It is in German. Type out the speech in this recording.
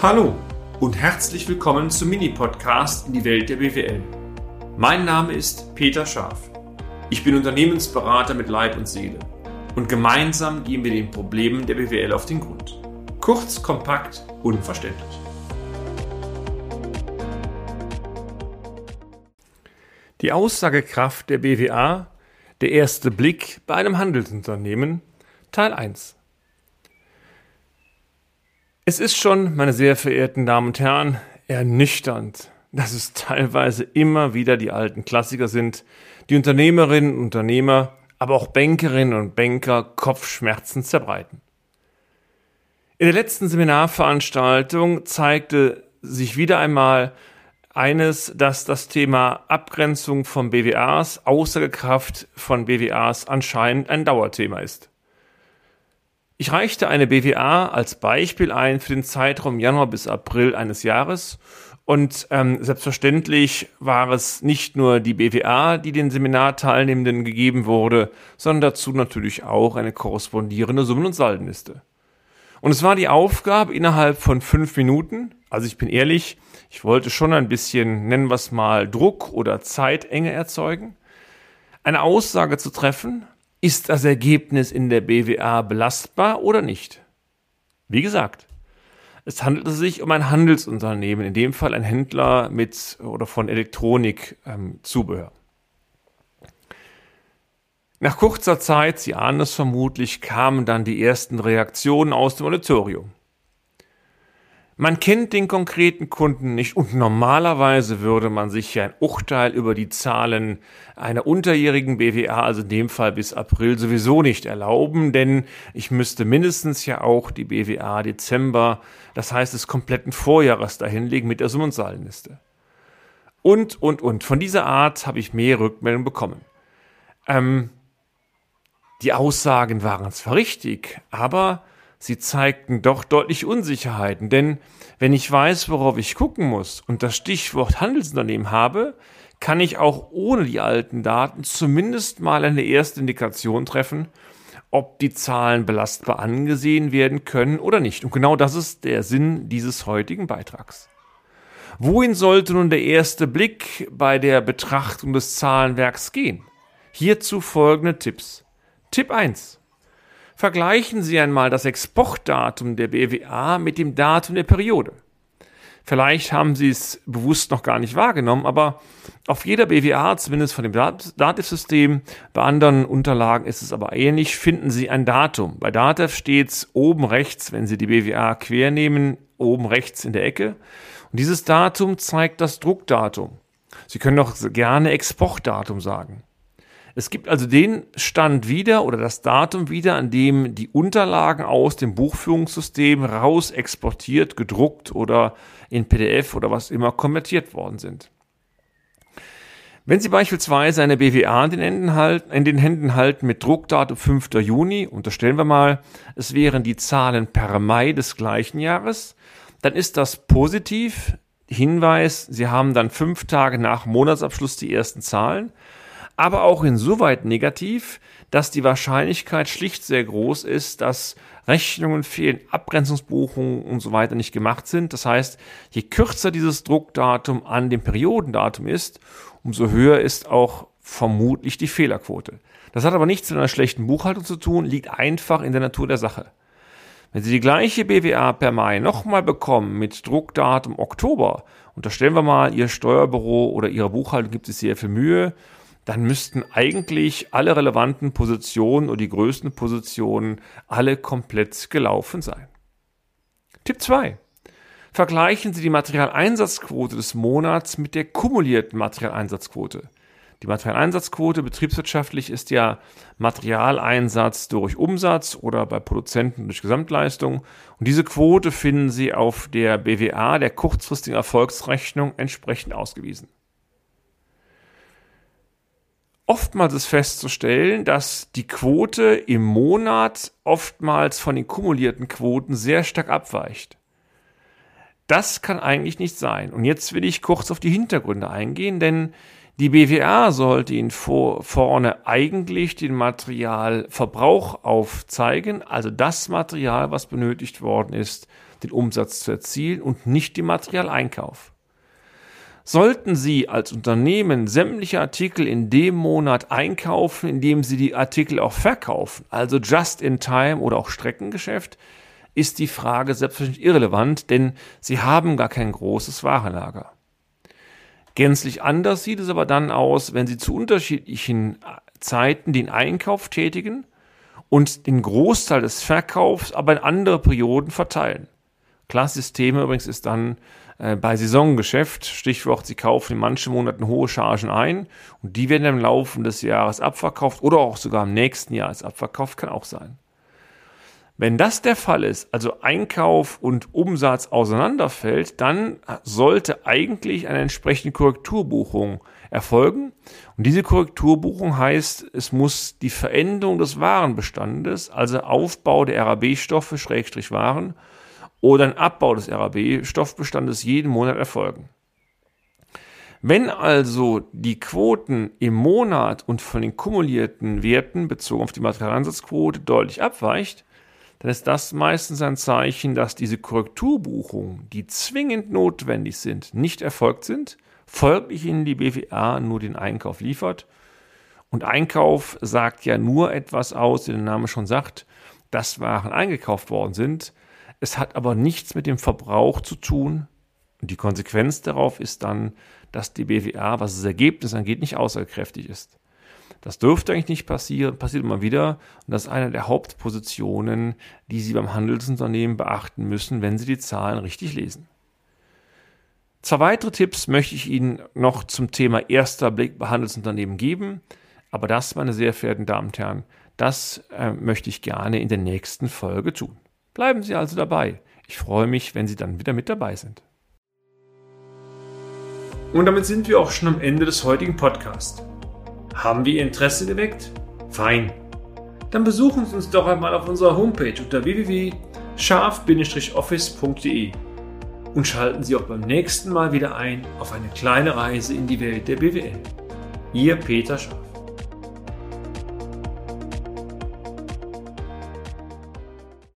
Hallo und herzlich willkommen zum Mini-Podcast in die Welt der BWL. Mein Name ist Peter Scharf. Ich bin Unternehmensberater mit Leib und Seele und gemeinsam gehen wir den Problemen der BWL auf den Grund. Kurz, kompakt, unverständlich. Die Aussagekraft der BWA, der erste Blick bei einem Handelsunternehmen, Teil 1. Es ist schon, meine sehr verehrten Damen und Herren, ernüchternd, dass es teilweise immer wieder die alten Klassiker sind, die Unternehmerinnen und Unternehmer, aber auch Bankerinnen und Banker Kopfschmerzen zerbreiten. In der letzten Seminarveranstaltung zeigte sich wieder einmal eines, dass das Thema Abgrenzung von BWAs, Aussagekraft von BWAs anscheinend ein Dauerthema ist. Ich reichte eine BWA als Beispiel ein für den Zeitraum Januar bis April eines Jahres und ähm, selbstverständlich war es nicht nur die BWA, die den Seminarteilnehmenden gegeben wurde, sondern dazu natürlich auch eine korrespondierende Summen- und Saldenliste. Und es war die Aufgabe innerhalb von fünf Minuten, also ich bin ehrlich, ich wollte schon ein bisschen, nennen wir es mal, Druck oder Zeitenge erzeugen, eine Aussage zu treffen, ist das Ergebnis in der BWA belastbar oder nicht? Wie gesagt, es handelt sich um ein Handelsunternehmen, in dem Fall ein Händler mit oder von Elektronikzubehör. Ähm, Nach kurzer Zeit, Sie ahnen es vermutlich, kamen dann die ersten Reaktionen aus dem Auditorium. Man kennt den konkreten Kunden nicht und normalerweise würde man sich ja ein Urteil über die Zahlen einer unterjährigen BWA, also in dem Fall bis April, sowieso nicht erlauben, denn ich müsste mindestens ja auch die BWA Dezember, das heißt des kompletten Vorjahres dahinlegen mit der Summenzahlenliste. Und, und, und. Von dieser Art habe ich mehr Rückmeldungen bekommen. Ähm, die Aussagen waren zwar richtig, aber sie zeigten doch deutlich Unsicherheiten, denn wenn ich weiß, worauf ich gucken muss und das Stichwort Handelsunternehmen habe, kann ich auch ohne die alten Daten zumindest mal eine erste Indikation treffen, ob die Zahlen belastbar angesehen werden können oder nicht. Und genau das ist der Sinn dieses heutigen Beitrags. Wohin sollte nun der erste Blick bei der Betrachtung des Zahlenwerks gehen? Hierzu folgende Tipps. Tipp 1. Vergleichen Sie einmal das Exportdatum der BWA mit dem Datum der Periode. Vielleicht haben Sie es bewusst noch gar nicht wahrgenommen, aber auf jeder BWA, zumindest von dem Dativ-System, bei anderen Unterlagen ist es aber ähnlich, finden Sie ein Datum. Bei Dativ steht es oben rechts, wenn Sie die BWA quer nehmen, oben rechts in der Ecke. Und dieses Datum zeigt das Druckdatum. Sie können doch gerne Exportdatum sagen. Es gibt also den Stand wieder oder das Datum wieder, an dem die Unterlagen aus dem Buchführungssystem raus exportiert, gedruckt oder in PDF oder was immer konvertiert worden sind. Wenn Sie beispielsweise eine BWA in den, halten, in den Händen halten mit Druckdatum 5. Juni, unterstellen wir mal, es wären die Zahlen per Mai des gleichen Jahres, dann ist das positiv. Hinweis, Sie haben dann fünf Tage nach Monatsabschluss die ersten Zahlen aber auch insoweit negativ, dass die Wahrscheinlichkeit schlicht sehr groß ist, dass Rechnungen fehlen, Abgrenzungsbuchungen und so weiter nicht gemacht sind. Das heißt, je kürzer dieses Druckdatum an dem Periodendatum ist, umso höher ist auch vermutlich die Fehlerquote. Das hat aber nichts mit einer schlechten Buchhaltung zu tun, liegt einfach in der Natur der Sache. Wenn Sie die gleiche BWA per Mai nochmal bekommen mit Druckdatum Oktober, unterstellen wir mal, Ihr Steuerbüro oder Ihre Buchhaltung gibt es sehr viel Mühe dann müssten eigentlich alle relevanten Positionen oder die größten Positionen alle komplett gelaufen sein. Tipp 2. Vergleichen Sie die Materialeinsatzquote des Monats mit der kumulierten Materialeinsatzquote. Die Materialeinsatzquote betriebswirtschaftlich ist ja Materialeinsatz durch Umsatz oder bei Produzenten durch Gesamtleistung. Und diese Quote finden Sie auf der BWA, der kurzfristigen Erfolgsrechnung, entsprechend ausgewiesen. Oftmals ist festzustellen, dass die Quote im Monat oftmals von den kumulierten Quoten sehr stark abweicht. Das kann eigentlich nicht sein. Und jetzt will ich kurz auf die Hintergründe eingehen, denn Die BWA sollte Ihnen vor, vorne eigentlich den Materialverbrauch aufzeigen, also das Material, was benötigt worden ist, den Umsatz zu erzielen und nicht den Materialeinkauf. Sollten Sie als Unternehmen sämtliche Artikel in dem Monat einkaufen, indem Sie die Artikel auch verkaufen, also just in time oder auch Streckengeschäft, ist die Frage selbstverständlich irrelevant, denn Sie haben gar kein großes Warenlager. Gänzlich anders sieht es aber dann aus, wenn Sie zu unterschiedlichen Zeiten den Einkauf tätigen und den Großteil des Verkaufs aber in andere Perioden verteilen. Klassisches Thema übrigens ist dann äh, bei Saisongeschäft, Stichwort, Sie kaufen in manchen Monaten hohe Chargen ein und die werden im Laufe des Jahres abverkauft oder auch sogar im nächsten Jahr als abverkauft, kann auch sein. Wenn das der Fall ist, also Einkauf und Umsatz auseinanderfällt, dann sollte eigentlich eine entsprechende Korrekturbuchung erfolgen. Und diese Korrekturbuchung heißt, es muss die Veränderung des Warenbestandes, also Aufbau der RAB-Stoffe, Schrägstrich Waren, oder ein Abbau des RAB-Stoffbestandes jeden Monat erfolgen. Wenn also die Quoten im Monat und von den kumulierten Werten bezogen auf die Materialansatzquote deutlich abweicht, dann ist das meistens ein Zeichen, dass diese Korrekturbuchungen, die zwingend notwendig sind, nicht erfolgt sind, folglich Ihnen die BWA nur den Einkauf liefert. Und Einkauf sagt ja nur etwas aus, wie der Name schon sagt, dass Waren eingekauft worden sind. Es hat aber nichts mit dem Verbrauch zu tun. Und die Konsequenz darauf ist dann, dass die BWA, was das Ergebnis angeht, nicht aussagekräftig ist. Das dürfte eigentlich nicht passieren, passiert immer wieder. Und das ist eine der Hauptpositionen, die Sie beim Handelsunternehmen beachten müssen, wenn Sie die Zahlen richtig lesen. Zwei weitere Tipps möchte ich Ihnen noch zum Thema erster Blick bei Handelsunternehmen geben. Aber das, meine sehr verehrten Damen und Herren, das äh, möchte ich gerne in der nächsten Folge tun. Bleiben Sie also dabei. Ich freue mich, wenn Sie dann wieder mit dabei sind. Und damit sind wir auch schon am Ende des heutigen Podcasts. Haben wir Ihr Interesse geweckt? Fein. Dann besuchen Sie uns doch einmal auf unserer Homepage unter www.scharf-office.de und schalten Sie auch beim nächsten Mal wieder ein auf eine kleine Reise in die Welt der BWL. Ihr Peter Scharf.